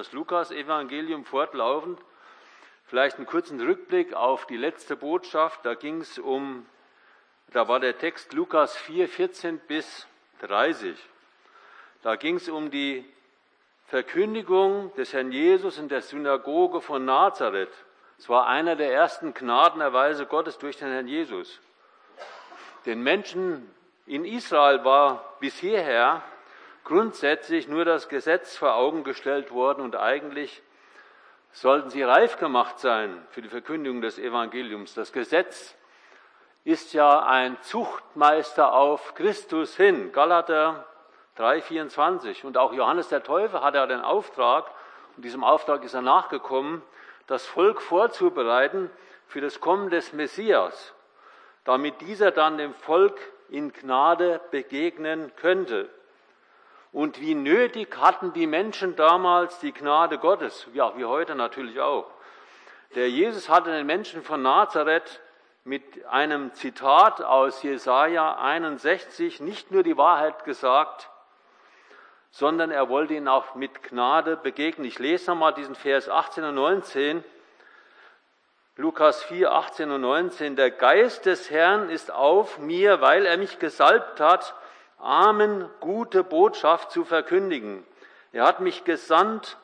das Lukas-Evangelium fortlaufend. Vielleicht einen kurzen Rückblick auf die letzte Botschaft. Da ging es um, da war der Text Lukas 4, 14 bis 30. Da ging es um die Verkündigung des Herrn Jesus in der Synagoge von Nazareth. Es war einer der ersten Gnadenerweise Gottes durch den Herrn Jesus. Den Menschen in Israel war bis hierher grundsätzlich nur das Gesetz vor Augen gestellt worden und eigentlich sollten sie reif gemacht sein für die Verkündigung des Evangeliums. Das Gesetz ist ja ein Zuchtmeister auf Christus hin. Galater 3,24. Und auch Johannes der Täufer hatte ja den Auftrag, und diesem Auftrag ist er nachgekommen, das Volk vorzubereiten für das Kommen des Messias, damit dieser dann dem Volk in Gnade begegnen könnte. Und wie nötig hatten die Menschen damals die Gnade Gottes, ja, wie heute natürlich auch. Der Jesus hatte den Menschen von Nazareth mit einem Zitat aus Jesaja 61 nicht nur die Wahrheit gesagt, sondern er wollte ihnen auch mit Gnade begegnen. Ich lese nochmal diesen Vers 18 und 19. Lukas 4, 18 und 19. Der Geist des Herrn ist auf mir, weil er mich gesalbt hat, Armen gute Botschaft zu verkündigen. Er hat mich gesandt,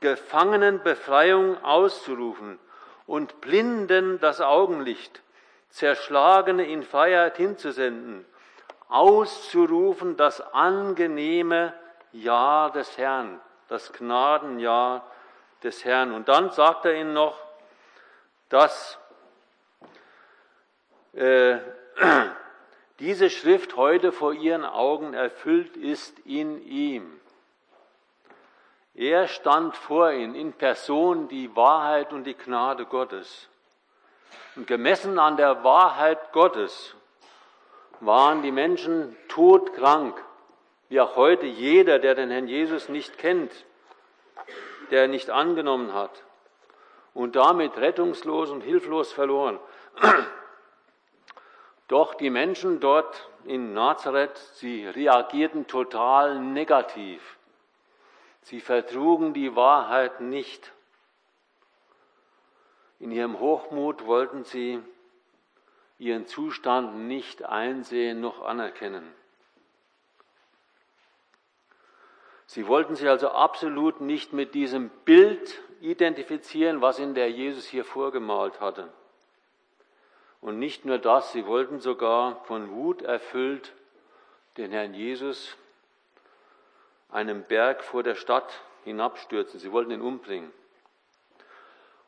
Gefangenen Befreiung auszurufen und Blinden das Augenlicht, Zerschlagene in Freiheit hinzusenden, auszurufen das angenehme Jahr des Herrn, das Gnadenjahr des Herrn. Und dann sagt er ihnen noch, dass äh, diese Schrift heute vor ihren Augen erfüllt ist in ihm. Er stand vor ihnen in Person die Wahrheit und die Gnade Gottes. Und gemessen an der Wahrheit Gottes waren die Menschen todkrank, wie auch heute jeder, der den Herrn Jesus nicht kennt, der nicht angenommen hat und damit rettungslos und hilflos verloren. Doch die Menschen dort in Nazareth, sie reagierten total negativ. Sie vertrugen die Wahrheit nicht. In ihrem Hochmut wollten sie ihren Zustand nicht einsehen noch anerkennen. Sie wollten sich also absolut nicht mit diesem Bild identifizieren, was in der Jesus hier vorgemalt hatte. Und nicht nur das, sie wollten sogar von Wut erfüllt den Herrn Jesus einem Berg vor der Stadt hinabstürzen. Sie wollten ihn umbringen.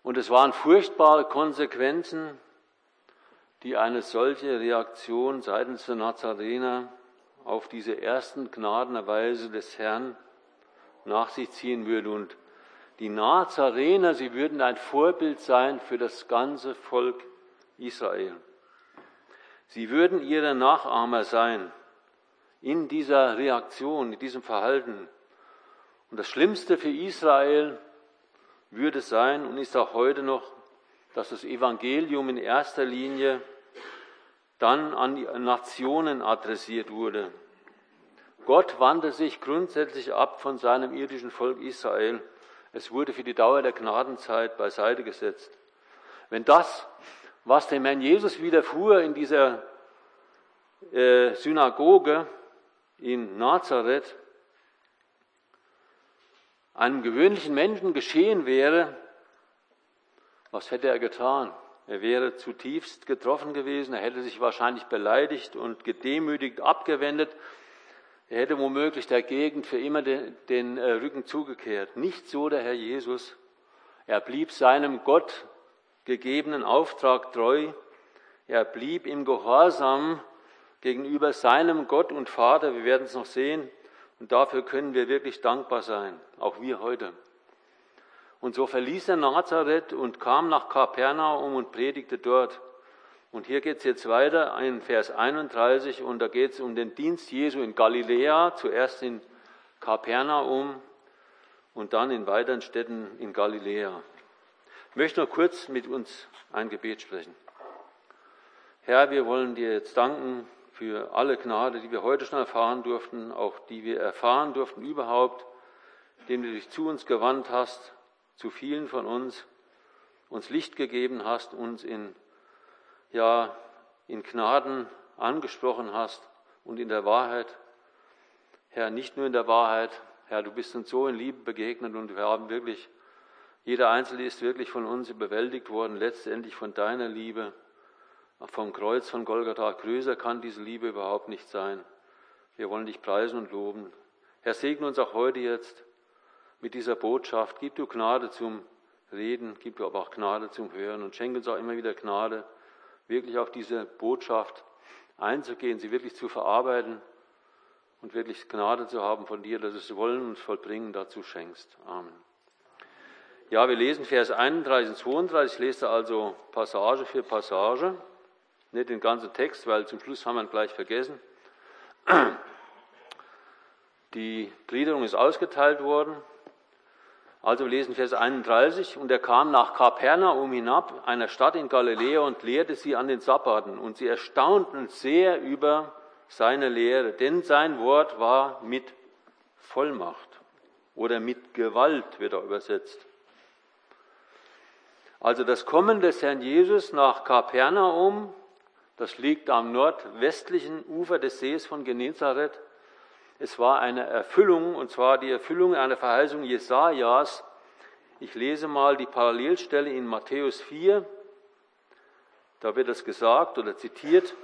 Und es waren furchtbare Konsequenzen, die eine solche Reaktion seitens der Nazarener auf diese ersten Gnadenerweise des Herrn nach sich ziehen würde. Und die Nazarener, sie würden ein Vorbild sein für das ganze Volk Israel. Sie würden ihre Nachahmer sein in dieser Reaktion, in diesem Verhalten. Und das Schlimmste für Israel würde sein und ist auch heute noch, dass das Evangelium in erster Linie dann an die Nationen adressiert wurde. Gott wandte sich grundsätzlich ab von seinem irdischen Volk Israel. Es wurde für die Dauer der Gnadenzeit beiseite gesetzt. Wenn das, was dem Herrn Jesus widerfuhr in dieser äh, Synagoge in Nazareth, einem gewöhnlichen Menschen geschehen wäre, was hätte er getan? Er wäre zutiefst getroffen gewesen, er hätte sich wahrscheinlich beleidigt und gedemütigt abgewendet er hätte womöglich der Gegend für immer den, den äh, Rücken zugekehrt. Nicht so der Herr Jesus. Er blieb seinem Gott gegebenen Auftrag treu. Er blieb im Gehorsam gegenüber seinem Gott und Vater. Wir werden es noch sehen. Und dafür können wir wirklich dankbar sein, auch wir heute. Und so verließ er Nazareth und kam nach Kapernaum und predigte dort. Und hier geht es jetzt weiter in Vers 31 und da geht es um den Dienst Jesu in Galiläa, zuerst in Kapernaum und dann in weiteren Städten in Galiläa. Ich möchte noch kurz mit uns ein Gebet sprechen. Herr, wir wollen dir jetzt danken für alle Gnade, die wir heute schon erfahren durften, auch die wir erfahren durften überhaupt dem du dich zu uns gewandt hast, zu vielen von uns, uns Licht gegeben hast, uns in, ja, in Gnaden angesprochen hast und in der Wahrheit. Herr, nicht nur in der Wahrheit, Herr, du bist uns so in Liebe begegnet und wir haben wirklich, jeder Einzelne ist wirklich von uns überwältigt worden, letztendlich von deiner Liebe. Vom Kreuz von Golgatha größer kann diese Liebe überhaupt nicht sein. Wir wollen dich preisen und loben. Herr, segne uns auch heute jetzt mit dieser Botschaft. Gib du Gnade zum Reden, gib du aber auch Gnade zum Hören und schenke uns auch immer wieder Gnade, wirklich auf diese Botschaft einzugehen, sie wirklich zu verarbeiten und wirklich Gnade zu haben von dir, dass es Wollen und Vollbringen dazu schenkst. Amen. Ja, wir lesen Vers 31 und 32, ich lese also Passage für Passage, nicht den ganzen Text, weil zum Schluss haben wir ihn gleich vergessen. Die Gliederung ist ausgeteilt worden. Also wir lesen Vers 31, und er kam nach Kapernaum hinab, einer Stadt in Galiläa, und lehrte sie an den Sabbaten. Und sie erstaunten sehr über seine Lehre, denn sein Wort war mit Vollmacht oder mit Gewalt, wird er übersetzt. Also das Kommen des Herrn Jesus nach Kapernaum, das liegt am nordwestlichen Ufer des Sees von Genezareth, es war eine Erfüllung, und zwar die Erfüllung einer Verheißung Jesajas. Ich lese mal die Parallelstelle in Matthäus 4. Da wird es gesagt oder zitiert.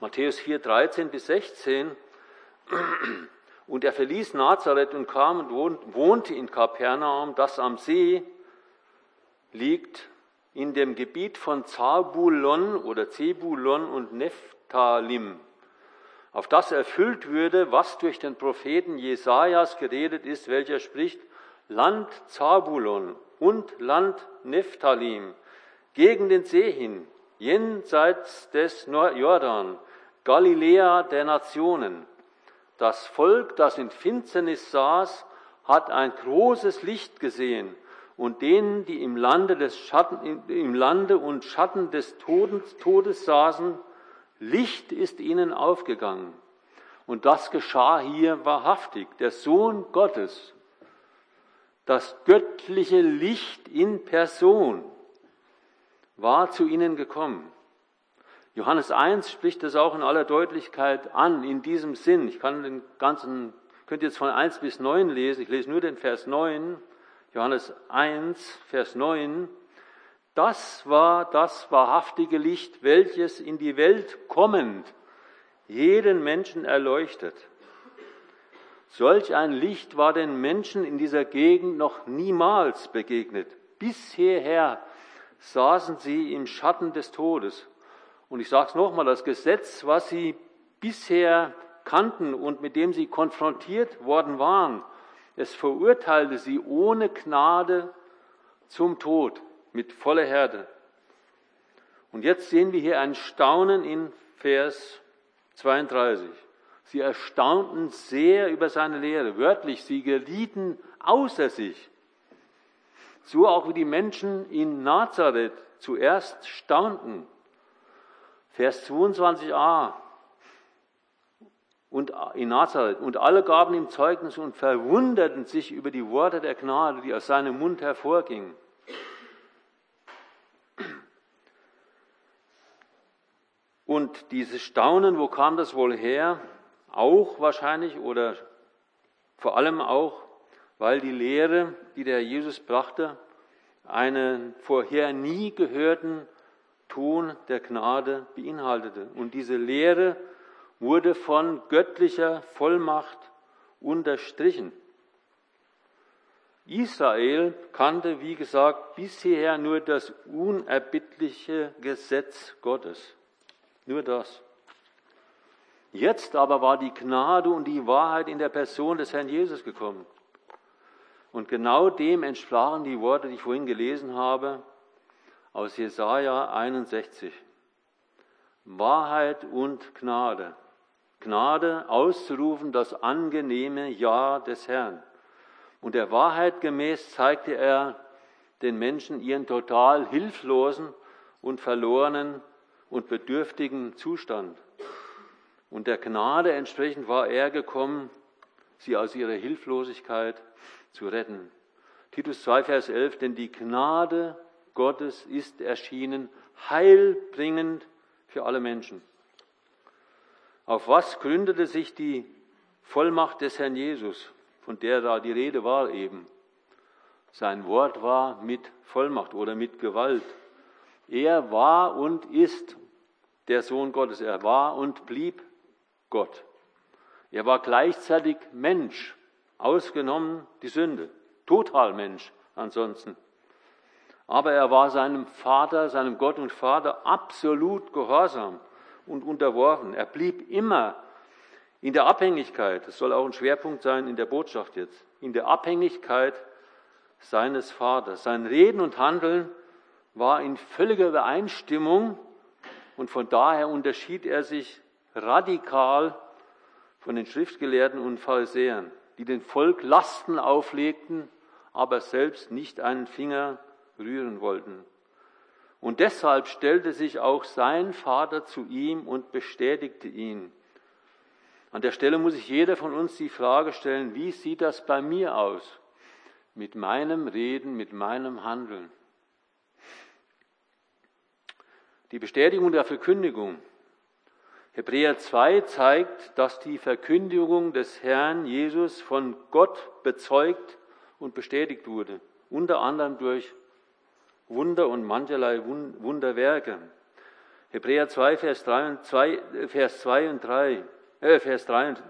Matthäus 4, 13 bis 16. Und er verließ Nazareth und kam und wohnte in Kapernaum, das am See liegt, in dem Gebiet von Zabulon oder Zebulon und Nephtalim auf das erfüllt würde, was durch den Propheten Jesajas geredet ist, welcher spricht, Land Zabulon und Land Nephthalim, gegen den See hin, jenseits des Jordan, Galiläa der Nationen. Das Volk, das in Finsternis saß, hat ein großes Licht gesehen, und denen, die im Lande, des Schatten, im Lande und Schatten des Todes, Todes saßen, Licht ist ihnen aufgegangen. Und das geschah hier wahrhaftig. Der Sohn Gottes, das göttliche Licht in Person, war zu ihnen gekommen. Johannes 1 spricht das auch in aller Deutlichkeit an, in diesem Sinn. Ich kann den ganzen, könnt jetzt von 1 bis 9 lesen, ich lese nur den Vers 9. Johannes 1, Vers 9. Das war das wahrhaftige Licht, welches in die Welt kommend jeden Menschen erleuchtet. Solch ein Licht war den Menschen in dieser Gegend noch niemals begegnet. Bis saßen sie im Schatten des Todes. Und ich sage es nochmal, das Gesetz, was sie bisher kannten und mit dem sie konfrontiert worden waren, es verurteilte sie ohne Gnade zum Tod mit voller Herde. Und jetzt sehen wir hier ein Staunen in Vers 32. Sie erstaunten sehr über seine Lehre. Wörtlich, sie gerieten außer sich. So auch wie die Menschen in Nazareth zuerst staunten. Vers 22a. Und in Nazareth. Und alle gaben ihm Zeugnis und verwunderten sich über die Worte der Gnade, die aus seinem Mund hervorgingen. Und dieses Staunen, wo kam das wohl her? Auch wahrscheinlich oder vor allem auch, weil die Lehre, die der Jesus brachte, einen vorher nie gehörten Ton der Gnade beinhaltete. Und diese Lehre wurde von göttlicher Vollmacht unterstrichen. Israel kannte, wie gesagt, bisher nur das unerbittliche Gesetz Gottes. Nur das. Jetzt aber war die Gnade und die Wahrheit in der Person des Herrn Jesus gekommen. Und genau dem entsprachen die Worte, die ich vorhin gelesen habe, aus Jesaja 61. Wahrheit und Gnade. Gnade auszurufen, das angenehme Ja des Herrn. Und der Wahrheit gemäß zeigte er den Menschen ihren total hilflosen und verlorenen und bedürftigen Zustand. Und der Gnade entsprechend war er gekommen, sie aus ihrer Hilflosigkeit zu retten. Titus 2, Vers 11, denn die Gnade Gottes ist erschienen, heilbringend für alle Menschen. Auf was gründete sich die Vollmacht des Herrn Jesus, von der da die Rede war eben? Sein Wort war mit Vollmacht oder mit Gewalt. Er war und ist der Sohn Gottes. Er war und blieb Gott. Er war gleichzeitig Mensch, ausgenommen die Sünde, total Mensch ansonsten. Aber er war seinem Vater, seinem Gott und Vater absolut gehorsam und unterworfen. Er blieb immer in der Abhängigkeit, das soll auch ein Schwerpunkt sein in der Botschaft jetzt, in der Abhängigkeit seines Vaters. Sein Reden und Handeln war in völliger Übereinstimmung und von daher unterschied er sich radikal von den Schriftgelehrten und Pharisäern, die dem Volk Lasten auflegten, aber selbst nicht einen Finger rühren wollten. Und deshalb stellte sich auch sein Vater zu ihm und bestätigte ihn. An der Stelle muss sich jeder von uns die Frage stellen, wie sieht das bei mir aus? Mit meinem Reden, mit meinem Handeln. Die Bestätigung der Verkündigung. Hebräer 2 zeigt, dass die Verkündigung des Herrn Jesus von Gott bezeugt und bestätigt wurde, unter anderem durch Wunder und mancherlei Wunderwerke. Hebräer 2, Vers 3 und 2, Vers 2 und 3, äh, Vers 3 und,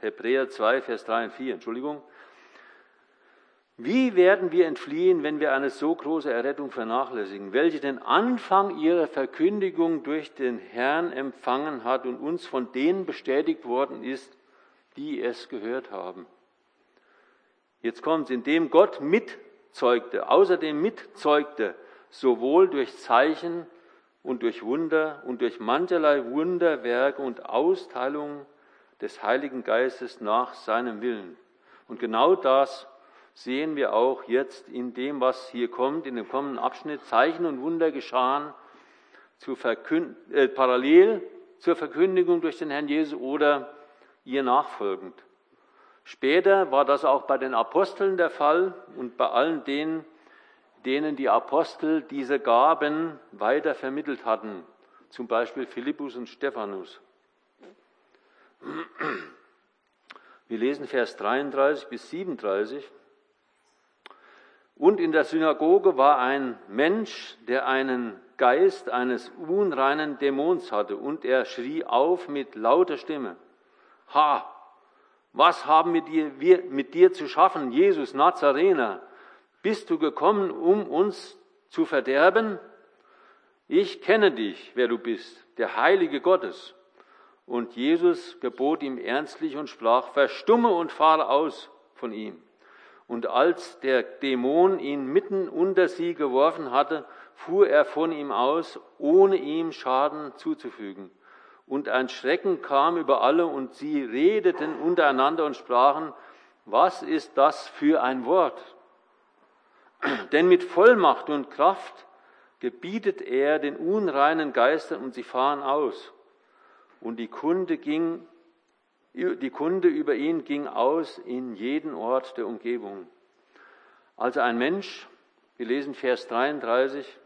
Hebräer 2, Vers 3 und 4, Entschuldigung. Wie werden wir entfliehen, wenn wir eine so große Errettung vernachlässigen, welche den Anfang ihrer Verkündigung durch den Herrn empfangen hat und uns von denen bestätigt worden ist, die es gehört haben? Jetzt kommt es, indem Gott mit zeugte, außerdem mitzeugte, sowohl durch Zeichen und durch Wunder und durch mancherlei Wunderwerke und Austeilung des Heiligen Geistes nach seinem Willen. Und genau das sehen wir auch jetzt in dem, was hier kommt, in dem kommenden Abschnitt. Zeichen und Wunder geschahen zu äh, parallel zur Verkündigung durch den Herrn Jesus oder ihr nachfolgend. Später war das auch bei den Aposteln der Fall und bei allen denen, denen die Apostel diese Gaben weiter vermittelt hatten, zum Beispiel Philippus und Stephanus. Wir lesen Vers 33 bis 37. Und in der Synagoge war ein Mensch, der einen Geist eines unreinen Dämons hatte, und er schrie auf mit lauter Stimme, Ha, was haben wir dir, wir mit dir zu schaffen, Jesus Nazarener? Bist du gekommen, um uns zu verderben? Ich kenne dich, wer du bist, der Heilige Gottes. Und Jesus gebot ihm ernstlich und sprach, verstumme und fahre aus von ihm. Und als der Dämon ihn mitten unter sie geworfen hatte, fuhr er von ihm aus, ohne ihm Schaden zuzufügen. Und ein Schrecken kam über alle und sie redeten untereinander und sprachen, was ist das für ein Wort? Denn mit Vollmacht und Kraft gebietet er den unreinen Geistern und sie fahren aus. Und die Kunde ging, die Kunde über ihn ging aus in jeden Ort der Umgebung. Also ein Mensch, wir lesen Vers 33,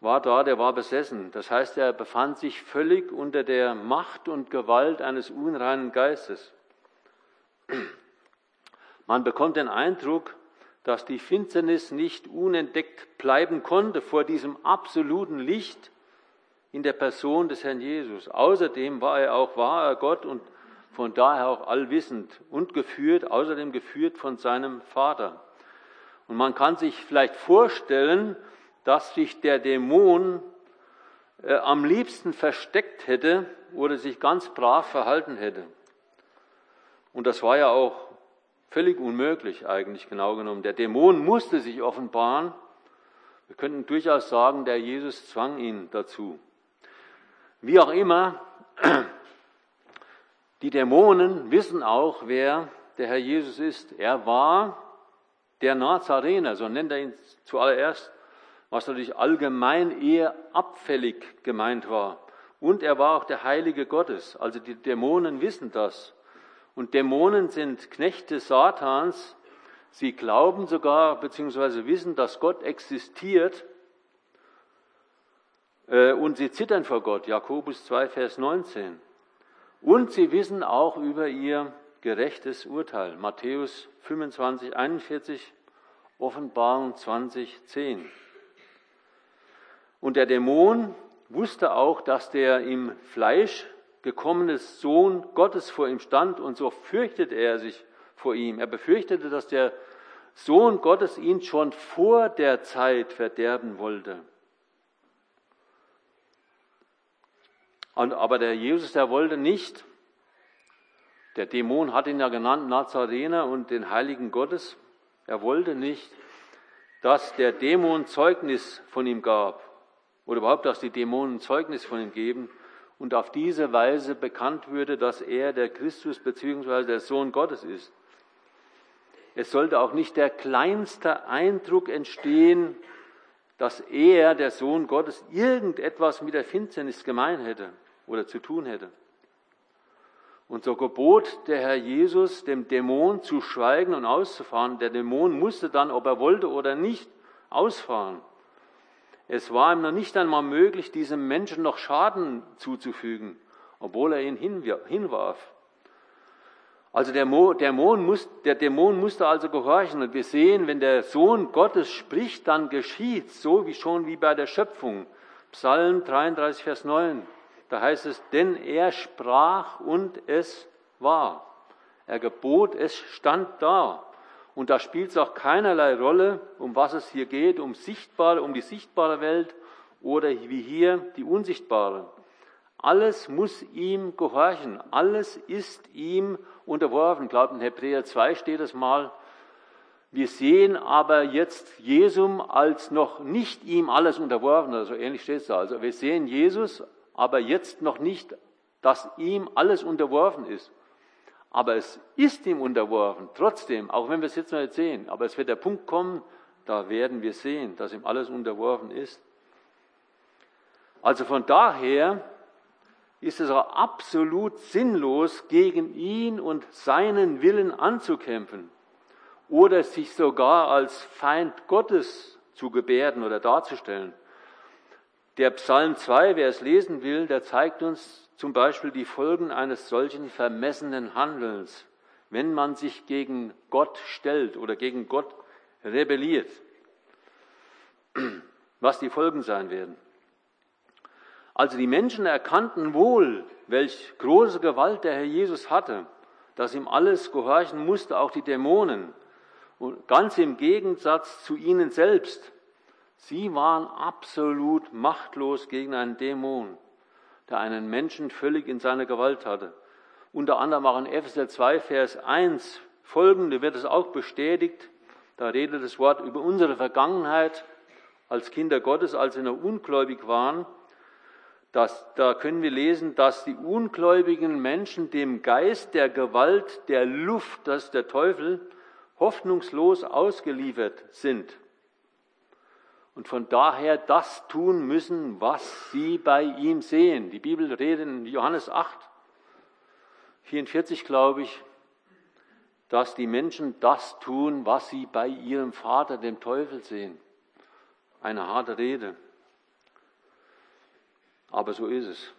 war da, der war besessen. Das heißt, er befand sich völlig unter der Macht und Gewalt eines unreinen Geistes. Man bekommt den Eindruck, dass die Finsternis nicht unentdeckt bleiben konnte vor diesem absoluten Licht in der Person des Herrn Jesus. Außerdem war er auch wahrer Gott und von daher auch allwissend und geführt, außerdem geführt von seinem Vater. Und man kann sich vielleicht vorstellen, dass sich der Dämon äh, am liebsten versteckt hätte oder sich ganz brav verhalten hätte. Und das war ja auch völlig unmöglich eigentlich genau genommen. Der Dämon musste sich offenbaren. Wir könnten durchaus sagen, der Jesus zwang ihn dazu. Wie auch immer, die Dämonen wissen auch, wer der Herr Jesus ist. Er war der Nazarener, so nennt er ihn zuallererst was natürlich allgemein eher abfällig gemeint war. Und er war auch der Heilige Gottes. Also die Dämonen wissen das. Und Dämonen sind Knechte Satans. Sie glauben sogar bzw. wissen, dass Gott existiert. Äh, und sie zittern vor Gott. Jakobus 2, Vers 19. Und sie wissen auch über ihr gerechtes Urteil. Matthäus 25, 41, Offenbarung 20, 10. Und der Dämon wusste auch, dass der im Fleisch gekommene Sohn Gottes vor ihm stand und so fürchtete er sich vor ihm. Er befürchtete, dass der Sohn Gottes ihn schon vor der Zeit verderben wollte. Aber der Jesus, der wollte nicht, der Dämon hat ihn ja genannt Nazarener und den Heiligen Gottes. Er wollte nicht, dass der Dämon Zeugnis von ihm gab oder überhaupt, dass die Dämonen Zeugnis von ihm geben und auf diese Weise bekannt würde, dass er der Christus bzw. der Sohn Gottes ist. Es sollte auch nicht der kleinste Eindruck entstehen, dass er, der Sohn Gottes, irgendetwas mit der Finsternis gemein hätte oder zu tun hätte. Und so gebot der Herr Jesus dem Dämon zu schweigen und auszufahren. Der Dämon musste dann, ob er wollte oder nicht, ausfahren. Es war ihm noch nicht einmal möglich, diesem Menschen noch Schaden zuzufügen, obwohl er ihn hinwarf. Also der Dämon, muss, der Dämon musste also gehorchen. Und wir sehen, wenn der Sohn Gottes spricht, dann geschieht, so wie schon wie bei der Schöpfung. Psalm 33, Vers 9. Da heißt es, denn er sprach und es war. Er gebot, es stand da. Und da spielt es auch keinerlei Rolle, um was es hier geht, um sichtbare, um die sichtbare Welt oder wie hier die unsichtbare. Alles muss ihm gehorchen. Alles ist ihm unterworfen. Ich glaube, in Hebräer 2 steht es mal. Wir sehen aber jetzt Jesum als noch nicht ihm alles unterworfen. Also ähnlich steht es da. Also wir sehen Jesus aber jetzt noch nicht, dass ihm alles unterworfen ist. Aber es ist ihm unterworfen, trotzdem, auch wenn wir es jetzt noch nicht sehen. Aber es wird der Punkt kommen, da werden wir sehen, dass ihm alles unterworfen ist. Also von daher ist es auch absolut sinnlos, gegen ihn und seinen Willen anzukämpfen oder sich sogar als Feind Gottes zu gebärden oder darzustellen. Der Psalm 2, wer es lesen will, der zeigt uns zum Beispiel die Folgen eines solchen vermessenen Handelns, wenn man sich gegen Gott stellt oder gegen Gott rebelliert. Was die Folgen sein werden. Also die Menschen erkannten wohl, welch große Gewalt der Herr Jesus hatte, dass ihm alles gehorchen musste, auch die Dämonen. Und ganz im Gegensatz zu ihnen selbst, Sie waren absolut machtlos gegen einen Dämon, der einen Menschen völlig in seiner Gewalt hatte. Unter anderem auch in Epheser 2, Vers 1 folgende wird es auch bestätigt. Da redet das Wort über unsere Vergangenheit als Kinder Gottes, als wir noch ungläubig waren. Das, da können wir lesen, dass die ungläubigen Menschen dem Geist der Gewalt, der Luft, das ist der Teufel, hoffnungslos ausgeliefert sind und von daher das tun müssen, was sie bei ihm sehen. Die Bibel redet in Johannes 8, 44, glaube ich, dass die Menschen das tun, was sie bei ihrem Vater, dem Teufel, sehen. Eine harte Rede. Aber so ist es.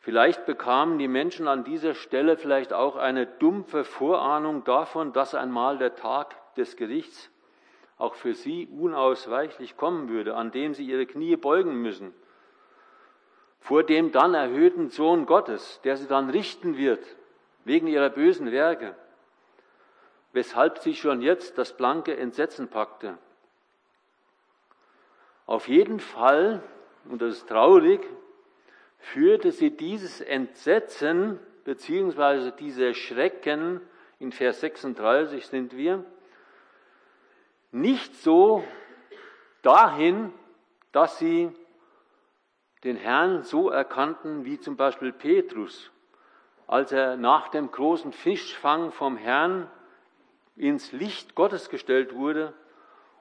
Vielleicht bekamen die Menschen an dieser Stelle vielleicht auch eine dumpfe Vorahnung davon, dass einmal der Tag des Gerichts auch für sie unausweichlich kommen würde, an dem sie ihre Knie beugen müssen, vor dem dann erhöhten Sohn Gottes, der sie dann richten wird, wegen ihrer bösen Werke, weshalb sie schon jetzt das blanke Entsetzen packte. Auf jeden Fall, und das ist traurig, führte sie dieses Entsetzen beziehungsweise diese Schrecken, in Vers 36 sind wir, nicht so dahin, dass sie den Herrn so erkannten wie zum Beispiel Petrus, als er nach dem großen Fischfang vom Herrn ins Licht Gottes gestellt wurde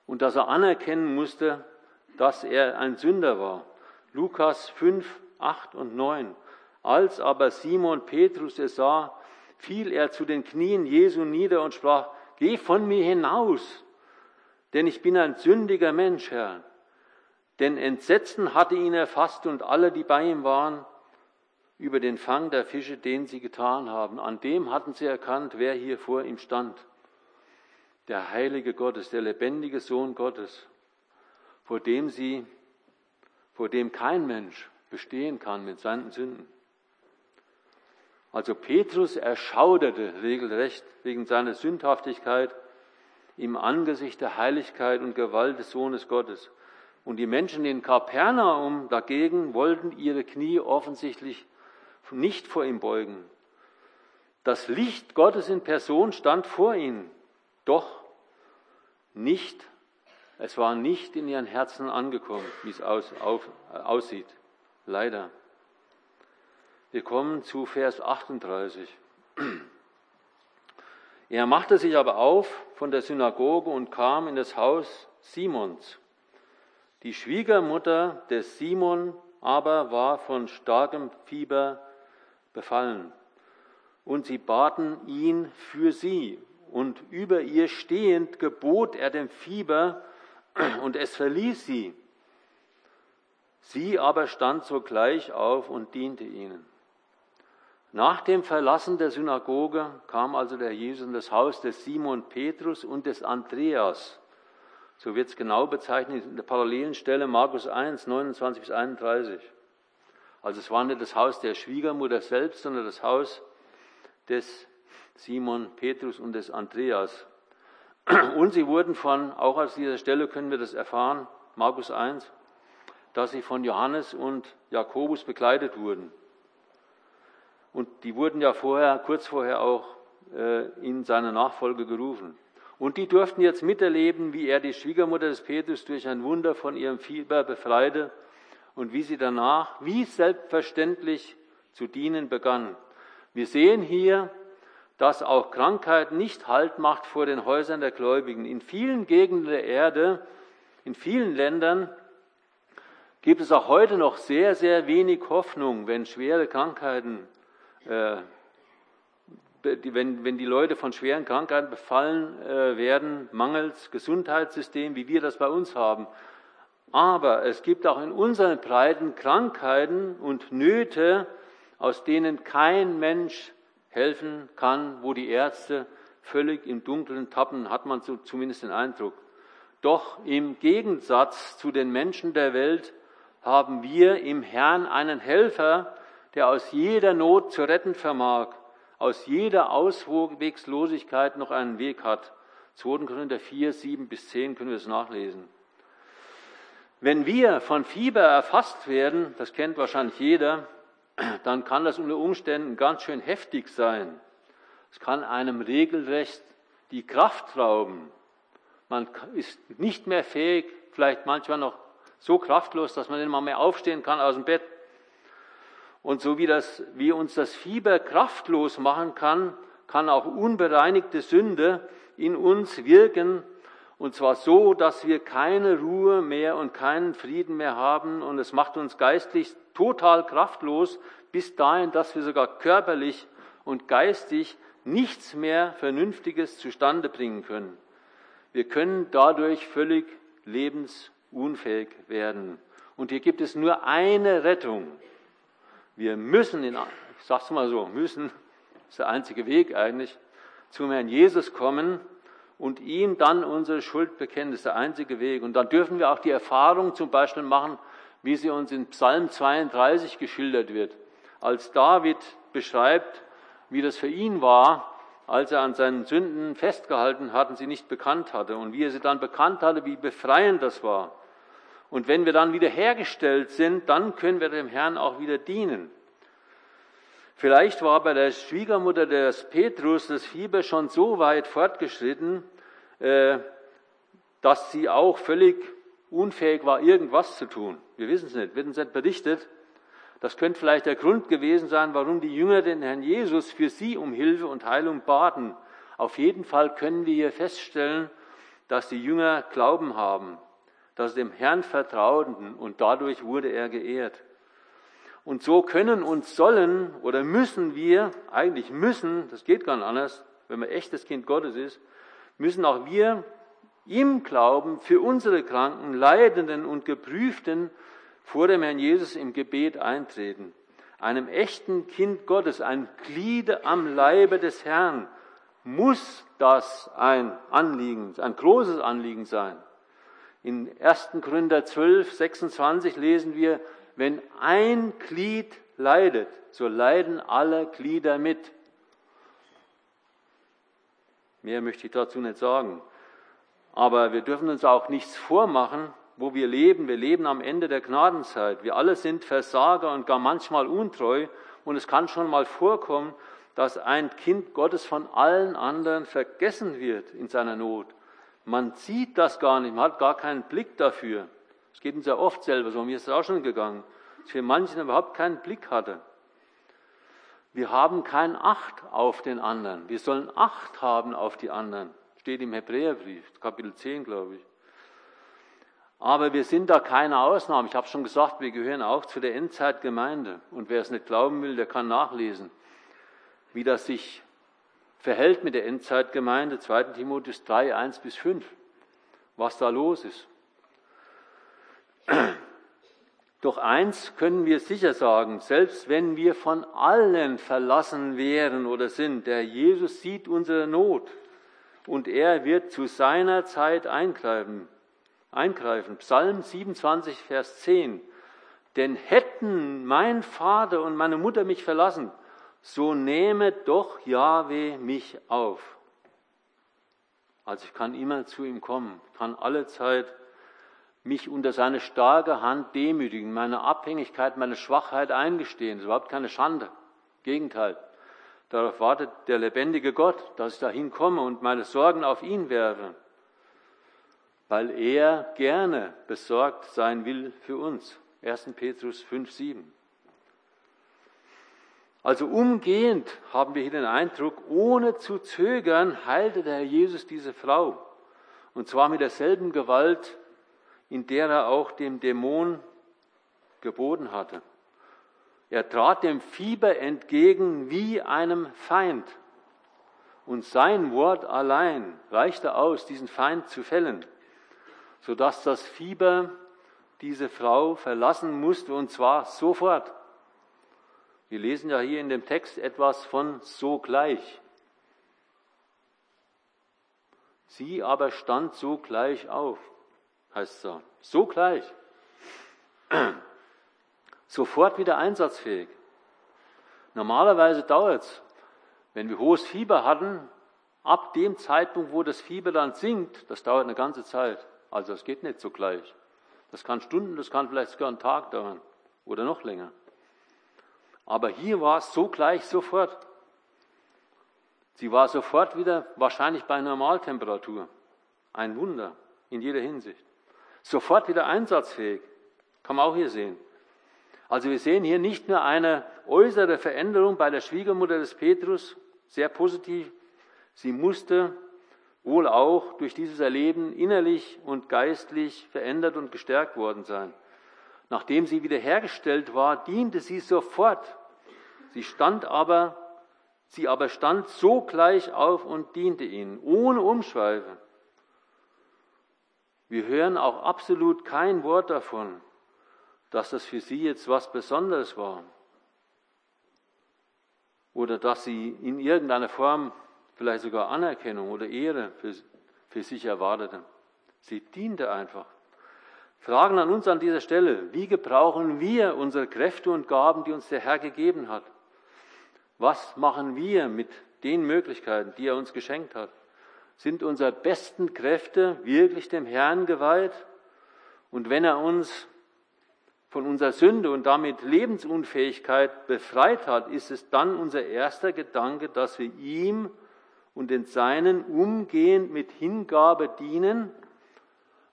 und dass er anerkennen musste, dass er ein Sünder war. Lukas 5, 8 und 9. Als aber Simon Petrus es sah, fiel er zu den Knien Jesu nieder und sprach, Geh von mir hinaus, denn ich bin ein sündiger Mensch, Herr. Denn Entsetzen hatte ihn erfasst und alle, die bei ihm waren, über den Fang der Fische, den sie getan haben. An dem hatten sie erkannt, wer hier vor ihm stand. Der heilige Gottes, der lebendige Sohn Gottes, vor dem sie, vor dem kein Mensch bestehen kann mit seinen Sünden. Also Petrus erschauderte regelrecht wegen seiner Sündhaftigkeit im Angesicht der Heiligkeit und Gewalt des Sohnes Gottes. Und die Menschen in Kapernaum dagegen wollten ihre Knie offensichtlich nicht vor ihm beugen. Das Licht Gottes in Person stand vor ihnen, doch nicht, es war nicht in ihren Herzen angekommen, wie es aus, auf, aussieht. Leider. Wir kommen zu Vers 38. Er machte sich aber auf von der Synagoge und kam in das Haus Simons. Die Schwiegermutter des Simon aber war von starkem Fieber befallen. Und sie baten ihn für sie. Und über ihr stehend gebot er dem Fieber, und es verließ sie. Sie aber stand sogleich auf und diente ihnen. Nach dem Verlassen der Synagoge kam also der Jesus in das Haus des Simon Petrus und des Andreas. So wird es genau bezeichnet in der parallelen Stelle Markus 1, 29 bis 31. Also es war nicht das Haus der Schwiegermutter selbst, sondern das Haus des Simon Petrus und des Andreas. Und sie wurden von, auch aus dieser Stelle können wir das erfahren, Markus 1, dass sie von Johannes und Jakobus begleitet wurden. Und die wurden ja vorher, kurz vorher auch äh, in seine Nachfolge gerufen. Und die durften jetzt miterleben, wie er die Schwiegermutter des Petrus durch ein Wunder von ihrem Fieber befreite und wie sie danach wie selbstverständlich zu dienen begann. Wir sehen hier, dass auch Krankheit nicht Halt macht vor den Häusern der Gläubigen. In vielen Gegenden der Erde, in vielen Ländern gibt es auch heute noch sehr, sehr wenig Hoffnung, wenn schwere Krankheiten, wenn, wenn die Leute von schweren Krankheiten befallen äh, werden, mangels Gesundheitssystem, wie wir das bei uns haben. Aber es gibt auch in unseren Breiten Krankheiten und Nöte, aus denen kein Mensch helfen kann, wo die Ärzte völlig im Dunkeln tappen, hat man so zumindest den Eindruck. Doch im Gegensatz zu den Menschen der Welt haben wir im Herrn einen Helfer, der aus jeder Not zu retten vermag, aus jeder Auswegslosigkeit noch einen Weg hat. 2. Korinther 4, 7 bis 10 können wir es nachlesen. Wenn wir von Fieber erfasst werden, das kennt wahrscheinlich jeder, dann kann das unter Umständen ganz schön heftig sein. Es kann einem regelrecht die Kraft rauben. Man ist nicht mehr fähig, vielleicht manchmal noch so kraftlos, dass man nicht mal mehr aufstehen kann aus dem Bett. Und so wie, das, wie uns das Fieber kraftlos machen kann, kann auch unbereinigte Sünde in uns wirken und zwar so, dass wir keine Ruhe mehr und keinen Frieden mehr haben. Und es macht uns geistlich total kraftlos, bis dahin, dass wir sogar körperlich und geistig nichts mehr Vernünftiges zustande bringen können. Wir können dadurch völlig lebensunfähig werden. Und hier gibt es nur eine Rettung. Wir müssen, in, ich sag's mal so, müssen, ist der einzige Weg eigentlich, zum Herrn Jesus kommen und ihm dann unsere Schuld bekennen. Das ist der einzige Weg. Und dann dürfen wir auch die Erfahrung zum Beispiel machen, wie sie uns in Psalm 32 geschildert wird. Als David beschreibt, wie das für ihn war, als er an seinen Sünden festgehalten hat und sie nicht bekannt hatte und wie er sie dann bekannt hatte, wie befreiend das war. Und wenn wir dann wieder hergestellt sind, dann können wir dem Herrn auch wieder dienen. Vielleicht war bei der Schwiegermutter des Petrus das Fieber schon so weit fortgeschritten, äh, dass sie auch völlig unfähig war, irgendwas zu tun. Wir wissen es nicht, wird uns nicht berichtet. Das könnte vielleicht der Grund gewesen sein, warum die Jünger den Herrn Jesus für sie um Hilfe und Heilung baten. Auf jeden Fall können wir hier feststellen, dass die Jünger Glauben haben, sie dem Herrn vertrauten und dadurch wurde er geehrt. Und so können und sollen oder müssen wir, eigentlich müssen, das geht gar nicht anders, wenn man echtes Kind Gottes ist, müssen auch wir im Glauben für unsere Kranken, Leidenden und Geprüften vor dem Herrn Jesus im Gebet eintreten. Einem echten Kind Gottes, ein Glied am Leibe des Herrn, muss das ein Anliegen, ein großes Anliegen sein. In 1. Korinther 12, 26 lesen wir, wenn ein Glied leidet, so leiden alle Glieder mit. Mehr möchte ich dazu nicht sagen. Aber wir dürfen uns auch nichts vormachen, wo wir leben. Wir leben am Ende der Gnadenzeit. Wir alle sind Versager und gar manchmal untreu. Und es kann schon mal vorkommen, dass ein Kind Gottes von allen anderen vergessen wird in seiner Not. Man sieht das gar nicht, man hat gar keinen Blick dafür. Es geht uns ja oft selber so, mir ist es auch schon gegangen, dass ich für manchen überhaupt keinen Blick hatte. Wir haben kein Acht auf den anderen. Wir sollen Acht haben auf die anderen. Steht im Hebräerbrief, Kapitel 10, glaube ich. Aber wir sind da keine Ausnahme. Ich habe schon gesagt, wir gehören auch zu der Endzeitgemeinde. Und wer es nicht glauben will, der kann nachlesen, wie das sich verhält mit der Endzeitgemeinde, 2. Timotheus 3, 1 bis 5, was da los ist. Doch eins können wir sicher sagen, selbst wenn wir von allen verlassen wären oder sind, der Jesus sieht unsere Not und er wird zu seiner Zeit eingreifen. eingreifen. Psalm 27, Vers 10. Denn hätten mein Vater und meine Mutter mich verlassen, so nehme doch Jahwe mich auf. Also ich kann immer zu ihm kommen, kann alle Zeit mich unter seine starke Hand demütigen, meine Abhängigkeit, meine Schwachheit eingestehen. Das ist überhaupt keine Schande. Gegenteil. Darauf wartet der lebendige Gott, dass ich dahin komme und meine Sorgen auf ihn werfe, weil er gerne besorgt sein will für uns. 1. Petrus 5, 7. Also umgehend haben wir hier den Eindruck, ohne zu zögern, heilte der Herr Jesus diese Frau. Und zwar mit derselben Gewalt, in der er auch dem Dämon geboten hatte. Er trat dem Fieber entgegen wie einem Feind. Und sein Wort allein reichte aus, diesen Feind zu fällen, sodass das Fieber diese Frau verlassen musste, und zwar sofort. Wir lesen ja hier in dem Text etwas von sogleich. Sie aber stand sogleich auf, heißt es da. Sogleich. Sofort wieder einsatzfähig. Normalerweise dauert es, wenn wir hohes Fieber hatten, ab dem Zeitpunkt, wo das Fieber dann sinkt, das dauert eine ganze Zeit. Also das geht nicht sogleich. Das kann Stunden, das kann vielleicht sogar einen Tag dauern oder noch länger. Aber hier war es so gleich sofort. Sie war sofort wieder wahrscheinlich bei Normaltemperatur. Ein Wunder in jeder Hinsicht. Sofort wieder einsatzfähig. Kann man auch hier sehen. Also wir sehen hier nicht nur eine äußere Veränderung bei der Schwiegermutter des Petrus, sehr positiv. Sie musste wohl auch durch dieses Erleben innerlich und geistlich verändert und gestärkt worden sein. Nachdem sie wiederhergestellt war, diente sie sofort. Sie stand aber, sie aber stand sogleich auf und diente ihnen, ohne Umschweife. Wir hören auch absolut kein Wort davon, dass das für sie jetzt was Besonderes war. Oder dass sie in irgendeiner Form vielleicht sogar Anerkennung oder Ehre für, für sich erwartete. Sie diente einfach. Fragen an uns an dieser Stelle, wie gebrauchen wir unsere Kräfte und Gaben, die uns der Herr gegeben hat? Was machen wir mit den Möglichkeiten, die er uns geschenkt hat? Sind unsere besten Kräfte wirklich dem Herrn geweiht? Und wenn er uns von unserer Sünde und damit Lebensunfähigkeit befreit hat, ist es dann unser erster Gedanke, dass wir ihm und den Seinen umgehend mit Hingabe dienen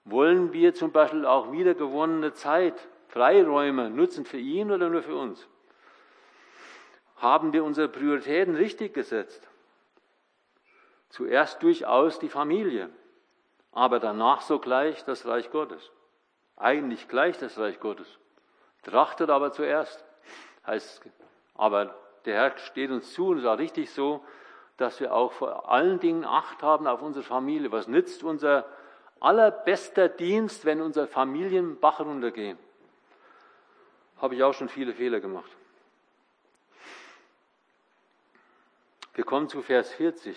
wollen wir zum Beispiel auch wiedergewonnene Zeit, Freiräume nutzen für ihn oder nur für uns? Haben wir unsere Prioritäten richtig gesetzt? Zuerst durchaus die Familie, aber danach sogleich das Reich Gottes. Eigentlich gleich das Reich Gottes. Trachtet aber zuerst. Heißt, aber der Herr steht uns zu und ist auch richtig so, dass wir auch vor allen Dingen Acht haben auf unsere Familie. Was nützt unser allerbester Dienst, wenn unsere Familien Bach runtergehen? Habe ich auch schon viele Fehler gemacht. Wir kommen zu Vers 40.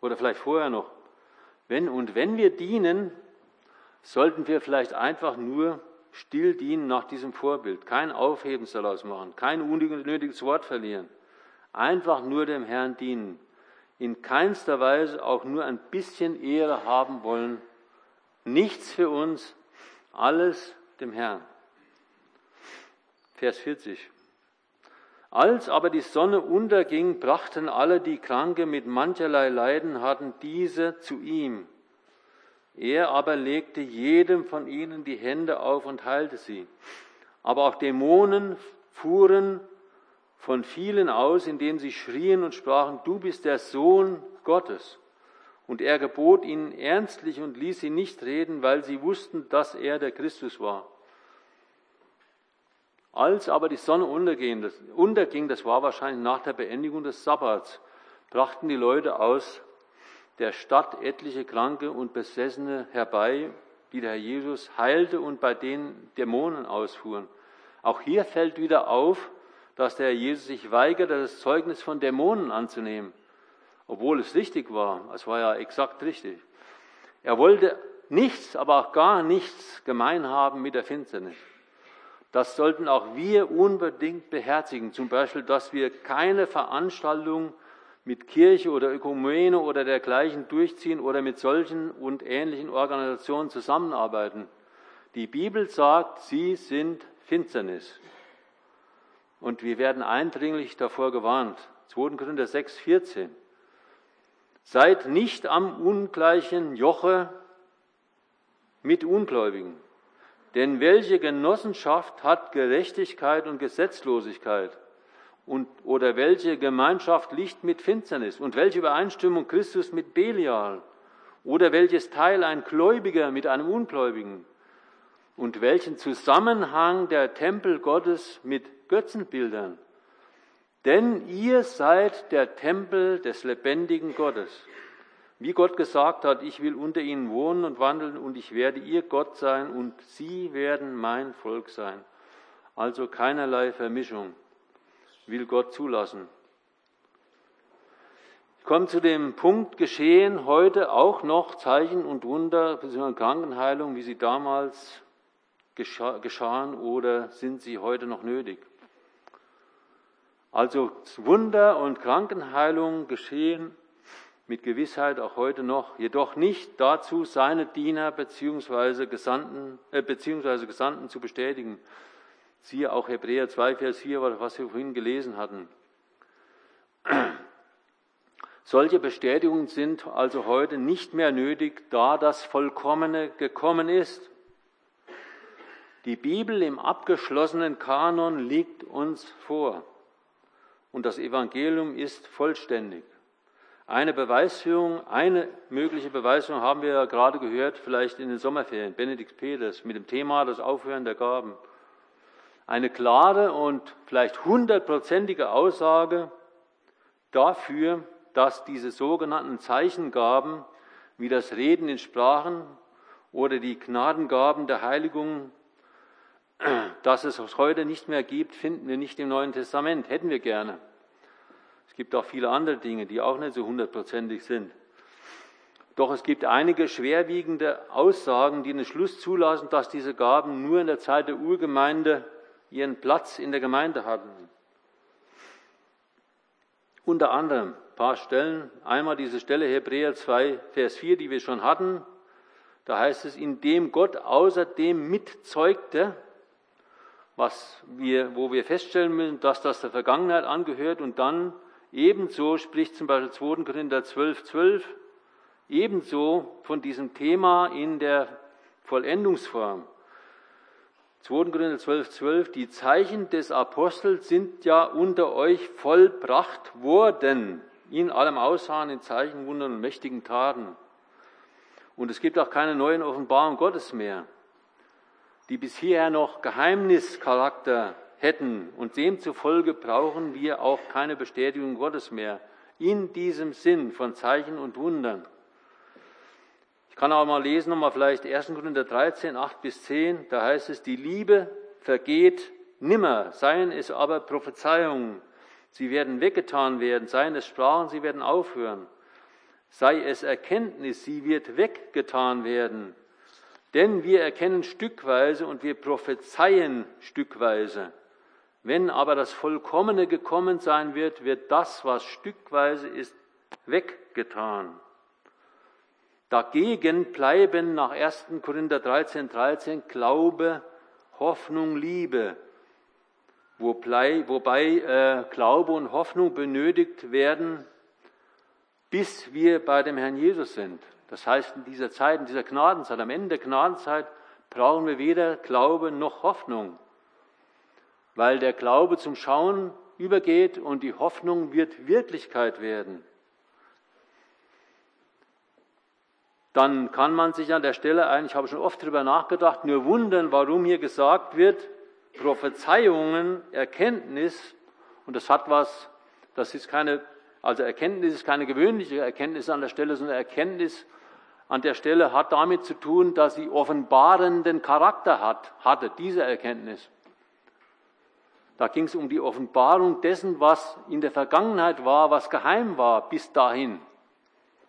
Oder vielleicht vorher noch. Wenn und wenn wir dienen, sollten wir vielleicht einfach nur still dienen nach diesem Vorbild. Kein Aufhebens daraus machen, kein unnötiges Wort verlieren. Einfach nur dem Herrn dienen. In keinster Weise auch nur ein bisschen Ehre haben wollen. Nichts für uns, alles dem Herrn. Vers 40. Als aber die Sonne unterging, brachten alle, die Kranke mit mancherlei Leiden hatten, diese zu ihm. Er aber legte jedem von ihnen die Hände auf und heilte sie. Aber auch Dämonen fuhren von vielen aus, indem sie schrien und sprachen, du bist der Sohn Gottes. Und er gebot ihnen ernstlich und ließ sie nicht reden, weil sie wussten, dass er der Christus war. Als aber die Sonne unterging, das, war wahrscheinlich nach der Beendigung des Sabbats, brachten die Leute aus der Stadt etliche Kranke und Besessene herbei, die der Herr Jesus heilte und bei denen Dämonen ausfuhren. Auch hier fällt wieder auf, dass der Herr Jesus sich weigerte, das Zeugnis von Dämonen anzunehmen, obwohl es richtig war. Es war ja exakt richtig. Er wollte nichts, aber auch gar nichts gemein haben mit der Finsternis. Das sollten auch wir unbedingt beherzigen. Zum Beispiel, dass wir keine Veranstaltung mit Kirche oder Ökumene oder dergleichen durchziehen oder mit solchen und ähnlichen Organisationen zusammenarbeiten. Die Bibel sagt, sie sind Finsternis. Und wir werden eindringlich davor gewarnt. 2. Korinther 6, 14. Seid nicht am ungleichen Joche mit Ungläubigen. Denn welche Genossenschaft hat Gerechtigkeit und Gesetzlosigkeit? Und, oder welche Gemeinschaft Licht mit Finsternis? Und welche Übereinstimmung Christus mit Belial? Oder welches Teil ein Gläubiger mit einem Ungläubigen? Und welchen Zusammenhang der Tempel Gottes mit Götzenbildern? Denn ihr seid der Tempel des lebendigen Gottes. Wie Gott gesagt hat, ich will unter ihnen wohnen und wandeln und ich werde ihr Gott sein und sie werden mein Volk sein. Also keinerlei Vermischung will Gott zulassen. Ich komme zu dem Punkt, geschehen heute auch noch Zeichen und Wunder, bzw. Krankenheilung, wie sie damals geschahen oder sind sie heute noch nötig? Also Wunder und Krankenheilung geschehen mit Gewissheit auch heute noch, jedoch nicht dazu, seine Diener bzw. Gesandten, äh, beziehungsweise Gesandten zu bestätigen. Siehe auch Hebräer 2, Vers 4, was wir vorhin gelesen hatten. Solche Bestätigungen sind also heute nicht mehr nötig, da das Vollkommene gekommen ist. Die Bibel im abgeschlossenen Kanon liegt uns vor und das Evangelium ist vollständig. Eine Beweisführung, eine mögliche Beweisführung haben wir ja gerade gehört, vielleicht in den Sommerferien, Benedikt Peters, mit dem Thema das Aufhören der Gaben. Eine klare und vielleicht hundertprozentige Aussage dafür, dass diese sogenannten Zeichengaben, wie das Reden in Sprachen oder die Gnadengaben der Heiligung, dass es heute nicht mehr gibt, finden wir nicht im Neuen Testament. Hätten wir gerne. Es gibt auch viele andere Dinge, die auch nicht so hundertprozentig sind. Doch es gibt einige schwerwiegende Aussagen, die den Schluss zulassen, dass diese Gaben nur in der Zeit der Urgemeinde ihren Platz in der Gemeinde hatten. Unter anderem ein paar Stellen. Einmal diese Stelle Hebräer 2, Vers 4, die wir schon hatten. Da heißt es, indem Gott außerdem mitzeugte, was wir, wo wir feststellen müssen, dass das der Vergangenheit angehört und dann Ebenso spricht zum Beispiel 2. Korinther 12, 12 ebenso von diesem Thema in der Vollendungsform. 2. Korinther 12, 12, die Zeichen des Apostels sind ja unter euch vollbracht worden, in allem Aussahen, in Zeichen, Wundern und mächtigen Taten. Und es gibt auch keine neuen Offenbarungen Gottes mehr. Die bisher noch Geheimnischarakter hätten. Und demzufolge brauchen wir auch keine Bestätigung Gottes mehr in diesem Sinn von Zeichen und Wundern. Ich kann auch mal lesen, nochmal vielleicht 1. Korinther 13, 8 bis 10, da heißt es, die Liebe vergeht nimmer, seien es aber Prophezeiungen, sie werden weggetan werden, seien es Sprachen, sie werden aufhören, sei es Erkenntnis, sie wird weggetan werden, denn wir erkennen stückweise und wir prophezeien stückweise. Wenn aber das Vollkommene gekommen sein wird, wird das, was stückweise ist, weggetan. Dagegen bleiben nach 1. Korinther 13, 13 Glaube, Hoffnung, Liebe, wobei, wobei äh, Glaube und Hoffnung benötigt werden, bis wir bei dem Herrn Jesus sind. Das heißt, in dieser Zeit, in dieser Gnadenzeit, am Ende der Gnadenzeit, brauchen wir weder Glaube noch Hoffnung weil der Glaube zum Schauen übergeht und die Hoffnung wird Wirklichkeit werden. Dann kann man sich an der Stelle eigentlich, ich habe schon oft darüber nachgedacht, nur wundern, warum hier gesagt wird, Prophezeiungen, Erkenntnis, und das hat was, das ist keine, also Erkenntnis ist keine gewöhnliche Erkenntnis an der Stelle, sondern Erkenntnis an der Stelle hat damit zu tun, dass sie offenbarenden Charakter hat, hatte, diese Erkenntnis. Da ging es um die Offenbarung dessen, was in der Vergangenheit war, was geheim war bis dahin.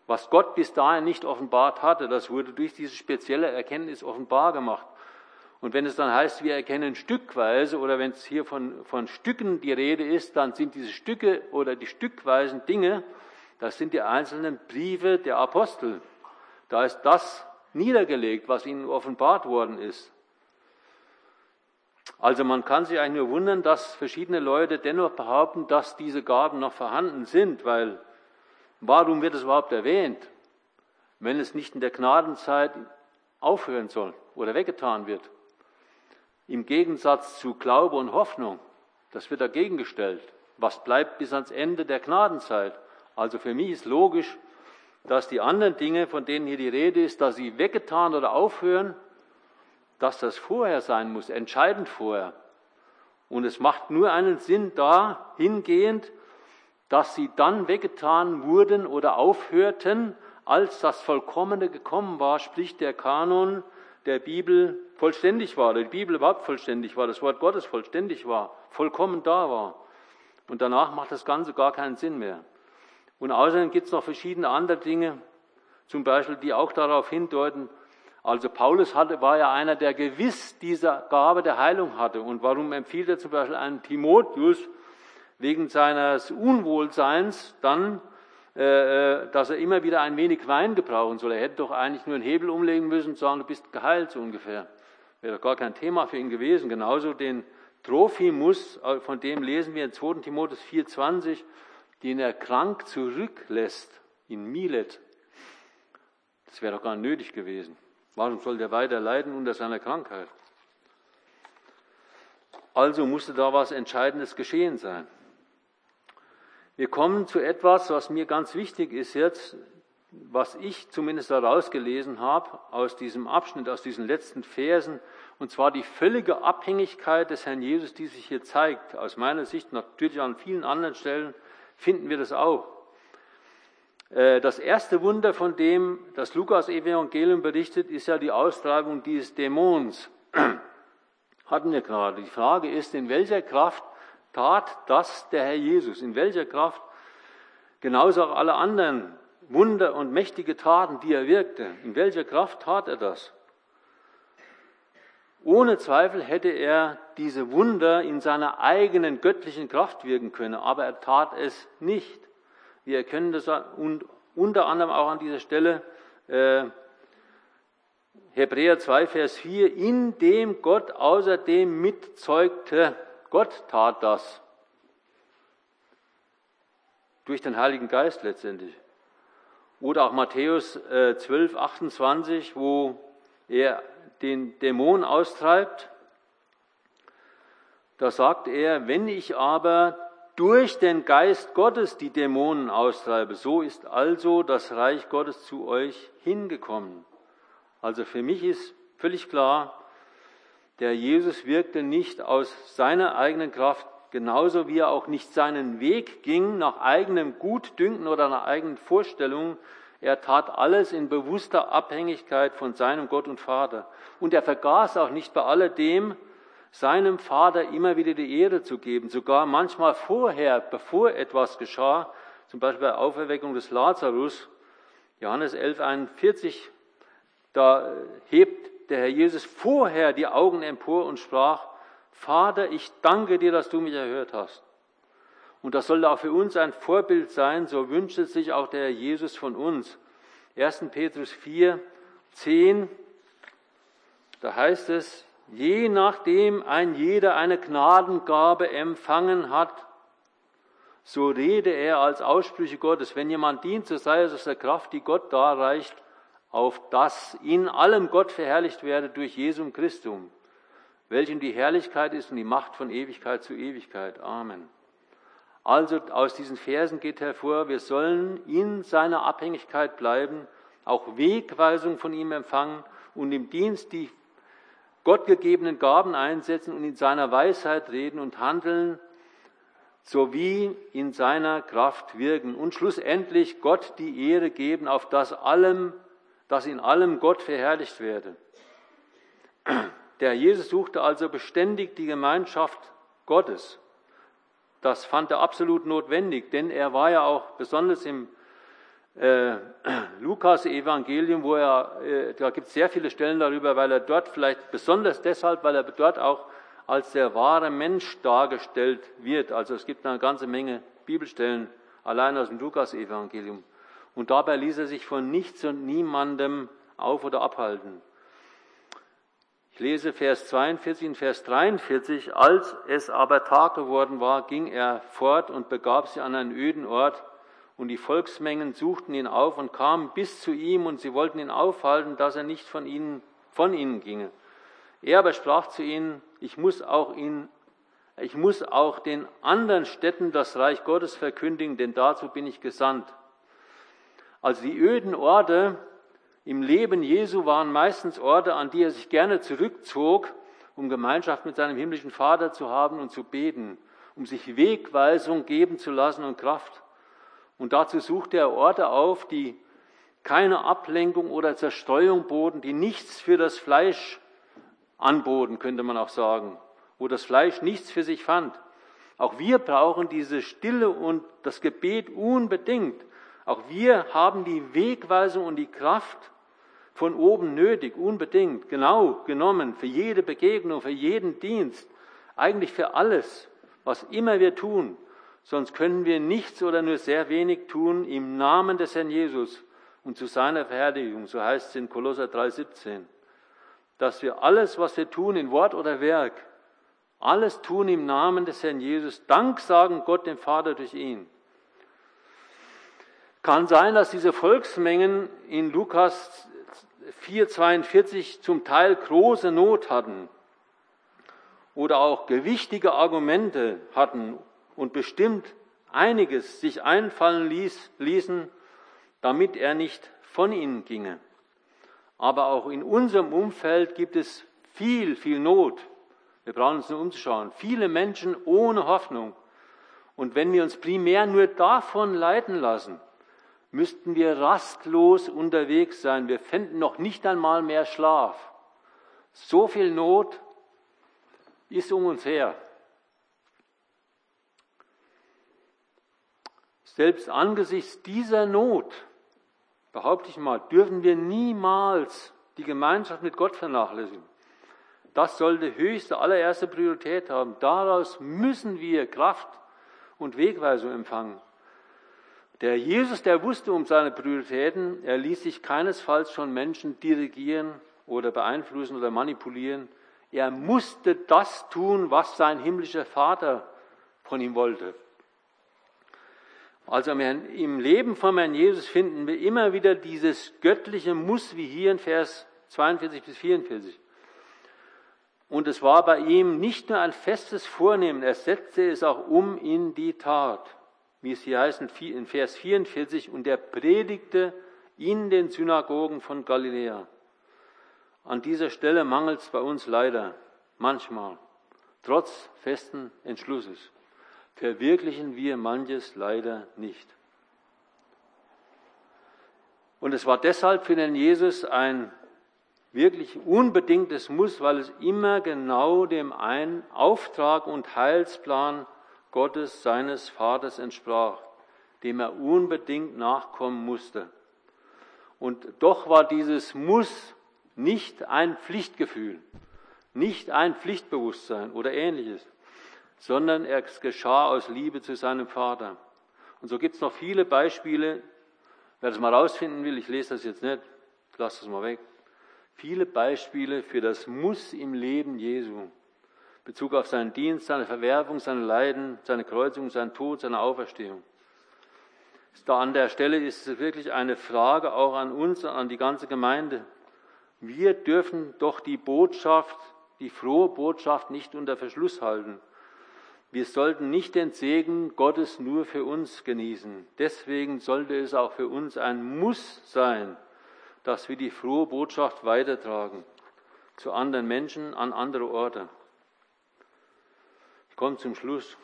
Was Gott bis dahin nicht offenbart hatte, das wurde durch diese spezielle Erkenntnis offenbar gemacht. Und wenn es dann heißt, wir erkennen stückweise oder wenn es hier von, von Stücken die Rede ist, dann sind diese Stücke oder die stückweisen Dinge, das sind die einzelnen Briefe der Apostel. Da ist das niedergelegt, was ihnen offenbart worden ist. Also man kann sich eigentlich nur wundern, dass verschiedene Leute dennoch behaupten, dass diese Gaben noch vorhanden sind, weil warum wird es überhaupt erwähnt, wenn es nicht in der Gnadenzeit aufhören soll oder weggetan wird? Im Gegensatz zu Glaube und Hoffnung, das wird dagegen gestellt. Was bleibt bis ans Ende der Gnadenzeit? Also für mich ist logisch, dass die anderen Dinge, von denen hier die Rede ist, dass sie weggetan oder aufhören, dass das vorher sein muss, entscheidend vorher. Und es macht nur einen Sinn da hingehend, dass sie dann weggetan wurden oder aufhörten, als das Vollkommene gekommen war, sprich der Kanon der Bibel vollständig war, die Bibel überhaupt vollständig war, das Wort Gottes vollständig war, vollkommen da war. Und danach macht das Ganze gar keinen Sinn mehr. Und außerdem gibt es noch verschiedene andere Dinge, zum Beispiel, die auch darauf hindeuten, also Paulus hatte, war ja einer, der gewiss diese Gabe der Heilung hatte. Und warum empfiehlt er zum Beispiel einen Timotheus wegen seines Unwohlseins dann, äh, äh, dass er immer wieder ein wenig Wein gebrauchen soll? Er hätte doch eigentlich nur einen Hebel umlegen müssen und sagen, du bist geheilt so ungefähr. Wäre doch gar kein Thema für ihn gewesen. Genauso den Trophimus, äh, von dem lesen wir in 2. Timotheus 4,20, den er krank zurücklässt in Milet. Das wäre doch gar nicht nötig gewesen. Warum soll der weiter leiden unter seiner Krankheit? Also musste da was Entscheidendes geschehen sein. Wir kommen zu etwas, was mir ganz wichtig ist jetzt, was ich zumindest daraus gelesen habe aus diesem Abschnitt, aus diesen letzten Versen, und zwar die völlige Abhängigkeit des Herrn Jesus, die sich hier zeigt. Aus meiner Sicht, natürlich an vielen anderen Stellen, finden wir das auch. Äh, das erste Wunder, von dem das Lukas-Evangelium berichtet, ist ja die Austreibung dieses Dämons. Hatten wir gerade. Die Frage ist, in welcher Kraft tat das der Herr Jesus? In welcher Kraft? Genauso auch alle anderen Wunder und mächtige Taten, die er wirkte. In welcher Kraft tat er das? Ohne Zweifel hätte er diese Wunder in seiner eigenen göttlichen Kraft wirken können, aber er tat es nicht. Wir erkennen das und unter anderem auch an dieser Stelle äh, Hebräer 2, Vers 4, in dem Gott außerdem mitzeugte, Gott tat das. Durch den Heiligen Geist letztendlich. Oder auch Matthäus äh, 12, 28, wo er den Dämon austreibt. Da sagt er, wenn ich aber durch den Geist Gottes die Dämonen austreibe. So ist also das Reich Gottes zu euch hingekommen. Also für mich ist völlig klar, Der Jesus wirkte nicht aus seiner eigenen Kraft, genauso wie er auch nicht seinen Weg ging nach eigenem Gutdünken oder nach eigenen Vorstellungen. Er tat alles in bewusster Abhängigkeit von seinem Gott und Vater. Und er vergaß auch nicht bei alledem, seinem Vater immer wieder die Ehre zu geben, sogar manchmal vorher, bevor etwas geschah, zum Beispiel bei der Auferweckung des Lazarus, Johannes 11, 41, da hebt der Herr Jesus vorher die Augen empor und sprach, Vater, ich danke dir, dass du mich erhört hast. Und das soll auch für uns ein Vorbild sein, so wünscht es sich auch der Herr Jesus von uns. 1. Petrus 4, 10, da heißt es, je nachdem ein jeder eine Gnadengabe empfangen hat, so rede er als Aussprüche Gottes. Wenn jemand dient, so sei es aus der Kraft, die Gott darreicht, auf dass in allem Gott verherrlicht werde durch Jesum Christum, welchen die Herrlichkeit ist und die Macht von Ewigkeit zu Ewigkeit. Amen. Also aus diesen Versen geht hervor, wir sollen in seiner Abhängigkeit bleiben, auch Wegweisung von ihm empfangen und im Dienst die gottgegebenen Gaben einsetzen und in seiner Weisheit reden und handeln, sowie in seiner Kraft wirken und schlussendlich Gott die Ehre geben, auf das allem, dass in allem Gott verherrlicht werde. Der Jesus suchte also beständig die Gemeinschaft Gottes. Das fand er absolut notwendig, denn er war ja auch besonders im äh, Lukas-Evangelium, wo er, äh, da gibt es sehr viele Stellen darüber, weil er dort vielleicht besonders deshalb, weil er dort auch als der wahre Mensch dargestellt wird. Also es gibt eine ganze Menge Bibelstellen allein aus dem Lukas-Evangelium. Und dabei ließ er sich von nichts und niemandem auf oder abhalten. Ich lese Vers 42 und Vers 43. Als es aber Tag geworden war, ging er fort und begab sich an einen öden Ort und die Volksmengen suchten ihn auf und kamen bis zu ihm und sie wollten ihn aufhalten, dass er nicht von ihnen, von ihnen ginge. Er aber sprach zu ihnen, ich muss auch ihn, ich muss auch den anderen Städten das Reich Gottes verkündigen, denn dazu bin ich gesandt. Also die öden Orte im Leben Jesu waren meistens Orte, an die er sich gerne zurückzog, um Gemeinschaft mit seinem himmlischen Vater zu haben und zu beten, um sich Wegweisung geben zu lassen und Kraft. Und dazu suchte er Orte auf, die keine Ablenkung oder Zerstreuung boten, die nichts für das Fleisch anboten, könnte man auch sagen, wo das Fleisch nichts für sich fand. Auch wir brauchen diese Stille und das Gebet unbedingt. Auch wir haben die Wegweisung und die Kraft von oben nötig, unbedingt, genau genommen, für jede Begegnung, für jeden Dienst, eigentlich für alles, was immer wir tun. Sonst können wir nichts oder nur sehr wenig tun im Namen des Herrn Jesus und zu seiner Verherrlichung. So heißt es in Kolosser 3,17. Dass wir alles, was wir tun, in Wort oder Werk, alles tun im Namen des Herrn Jesus, Dank sagen Gott dem Vater durch ihn. Kann sein, dass diese Volksmengen in Lukas 4,42 zum Teil große Not hatten oder auch gewichtige Argumente hatten und bestimmt einiges sich einfallen ließ, ließen, damit er nicht von ihnen ginge. Aber auch in unserem Umfeld gibt es viel, viel Not. Wir brauchen uns nur umzuschauen. Viele Menschen ohne Hoffnung. Und wenn wir uns primär nur davon leiten lassen, müssten wir rastlos unterwegs sein. Wir fänden noch nicht einmal mehr Schlaf. So viel Not ist um uns her. Selbst angesichts dieser Not, behaupte ich mal, dürfen wir niemals die Gemeinschaft mit Gott vernachlässigen. Das sollte höchste, allererste Priorität haben. Daraus müssen wir Kraft und Wegweisung empfangen. Der Jesus, der wusste um seine Prioritäten, er ließ sich keinesfalls von Menschen dirigieren oder beeinflussen oder manipulieren. Er musste das tun, was sein himmlischer Vater von ihm wollte. Also im Leben von Herrn Jesus finden wir immer wieder dieses göttliche Muss, wie hier in Vers 42 bis 44. Und es war bei ihm nicht nur ein festes Vornehmen, er setzte es auch um in die Tat, wie es hier heißt in Vers 44, und er predigte in den Synagogen von Galiläa. An dieser Stelle mangelt es bei uns leider. manchmal, trotz festen Entschlusses, verwirklichen wir manches leider nicht. Und es war deshalb für den Jesus ein wirklich unbedingtes Muss, weil es immer genau dem einen Auftrag und Heilsplan Gottes, seines Vaters entsprach, dem er unbedingt nachkommen musste. Und doch war dieses Muss nicht ein Pflichtgefühl, nicht ein Pflichtbewusstsein oder ähnliches, sondern es geschah aus Liebe zu seinem Vater. Und so gibt es noch viele Beispiele. Wer das mal rausfinden will, ich lese das jetzt nicht, lass das mal weg. Viele Beispiele für das Muss im Leben Jesu. Bezug auf seinen Dienst, seine Verwerbung, seine Leiden, seine Kreuzung, seinen Tod, seine Auferstehung. Da an der Stelle ist es wirklich eine Frage auch an uns, an die ganze Gemeinde. Wir dürfen doch die Botschaft, die frohe Botschaft nicht unter Verschluss halten. Wir sollten nicht den Segen Gottes nur für uns genießen. Deswegen sollte es auch für uns ein Muss sein, dass wir die frohe Botschaft weitertragen zu anderen Menschen an andere Orte. Ich komme zum Schluss.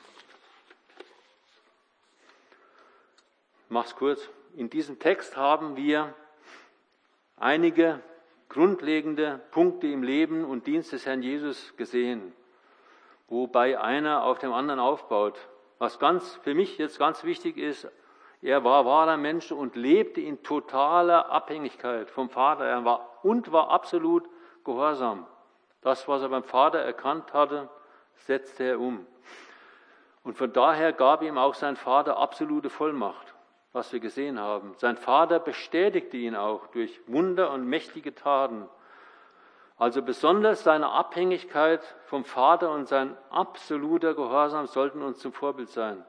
Mach's kurz. In diesem Text haben wir einige grundlegende Punkte im Leben und Dienst des Herrn Jesus gesehen, wobei einer auf dem anderen aufbaut. Was ganz für mich jetzt ganz wichtig ist, er war wahrer Mensch und lebte in totaler Abhängigkeit vom Vater. Er war und war absolut gehorsam. Das, was er beim Vater erkannt hatte, setzte er um. Und von daher gab ihm auch sein Vater absolute Vollmacht, was wir gesehen haben. Sein Vater bestätigte ihn auch durch Wunder und mächtige Taten. Also besonders seine Abhängigkeit vom Vater und sein absoluter Gehorsam sollten uns zum Vorbild sein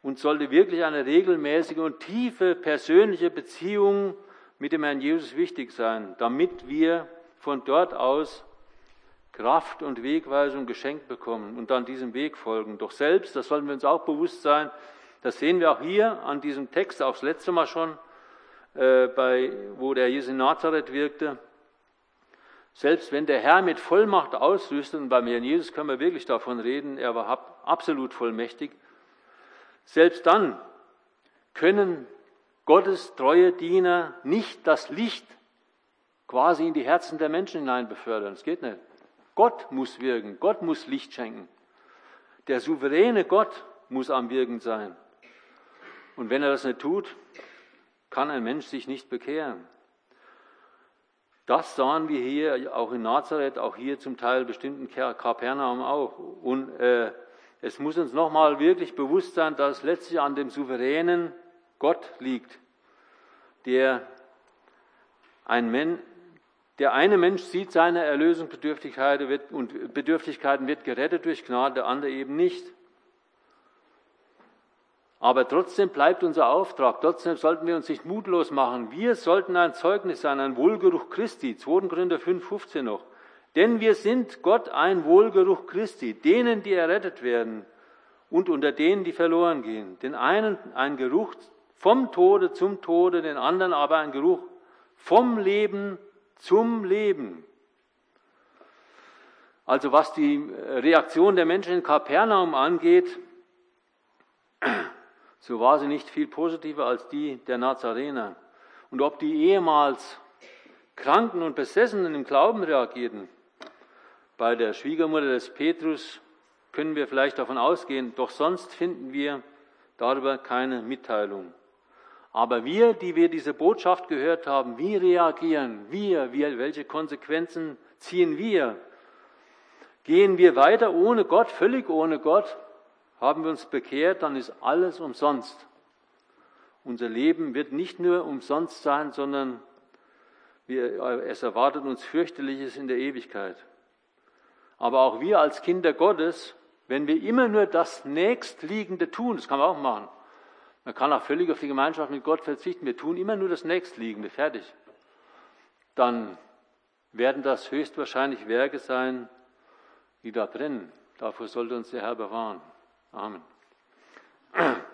und sollte wirklich eine regelmäßige und tiefe persönliche Beziehung mit dem Herrn Jesus wichtig sein, damit wir von dort aus Kraft und Wegweisung geschenkt bekommen und dann diesem Weg folgen. Doch selbst, das sollten wir uns auch bewusst sein, das sehen wir auch hier an diesem Text, auch das letzte Mal schon, äh, bei, wo der Jesus in Nazareth wirkte. Selbst wenn der Herr mit Vollmacht ausrüstet, und beim Herrn Jesus können wir wirklich davon reden, er war absolut vollmächtig, selbst dann können Gottes treue Diener nicht das Licht quasi in die Herzen der Menschen hinein befördern. Das geht nicht. Gott muss wirken, Gott muss Licht schenken. Der souveräne Gott muss am Wirken sein. Und wenn er das nicht tut, kann ein Mensch sich nicht bekehren. Das sahen wir hier auch in Nazareth, auch hier zum Teil bestimmt in Kapernaum auch. Und äh, es muss uns nochmal wirklich bewusst sein, dass es letztlich an dem souveränen Gott liegt, der ein Mensch, der eine Mensch sieht seine Erlösungsbedürftigkeiten und Bedürftigkeiten wird gerettet durch Gnade, der andere eben nicht. Aber trotzdem bleibt unser Auftrag, trotzdem sollten wir uns nicht mutlos machen. Wir sollten ein Zeugnis sein, ein Wohlgeruch Christi, 2. Korinther 5, 15 noch. Denn wir sind Gott ein Wohlgeruch Christi, denen, die errettet werden und unter denen, die verloren gehen. Den einen ein Geruch vom Tode zum Tode, den anderen aber ein Geruch vom Leben zum Leben. Also was die Reaktion der Menschen in Kapernaum angeht, so war sie nicht viel positiver als die der Nazarener. Und ob die ehemals Kranken und Besessenen im Glauben reagierten, bei der Schwiegermutter des Petrus können wir vielleicht davon ausgehen, doch sonst finden wir darüber keine Mitteilung. Aber wir, die wir diese Botschaft gehört haben, wie reagieren wir? wir welche Konsequenzen ziehen wir? Gehen wir weiter ohne Gott, völlig ohne Gott? Haben wir uns bekehrt, dann ist alles umsonst. Unser Leben wird nicht nur umsonst sein, sondern wir, es erwartet uns fürchterliches in der Ewigkeit. Aber auch wir als Kinder Gottes, wenn wir immer nur das Nächstliegende tun, das kann man auch machen. Man kann auch völlig auf die Gemeinschaft mit Gott verzichten. Wir tun immer nur das Nächstliegende, fertig. Dann werden das höchstwahrscheinlich Werke sein, die da brennen. Davor sollte uns der Herr bewahren. Amen.